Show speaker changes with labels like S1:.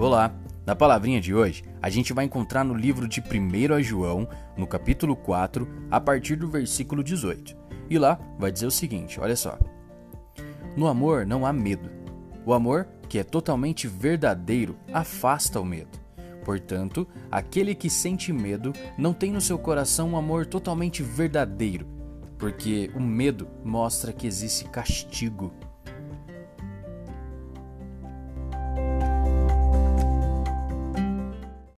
S1: Olá! Na palavrinha de hoje, a gente vai encontrar no livro de 1 João, no capítulo 4, a partir do versículo 18. E lá vai dizer o seguinte: olha só. No amor não há medo. O amor, que é totalmente verdadeiro, afasta o medo. Portanto, aquele que sente medo não tem no seu coração um amor totalmente verdadeiro, porque o medo mostra que existe castigo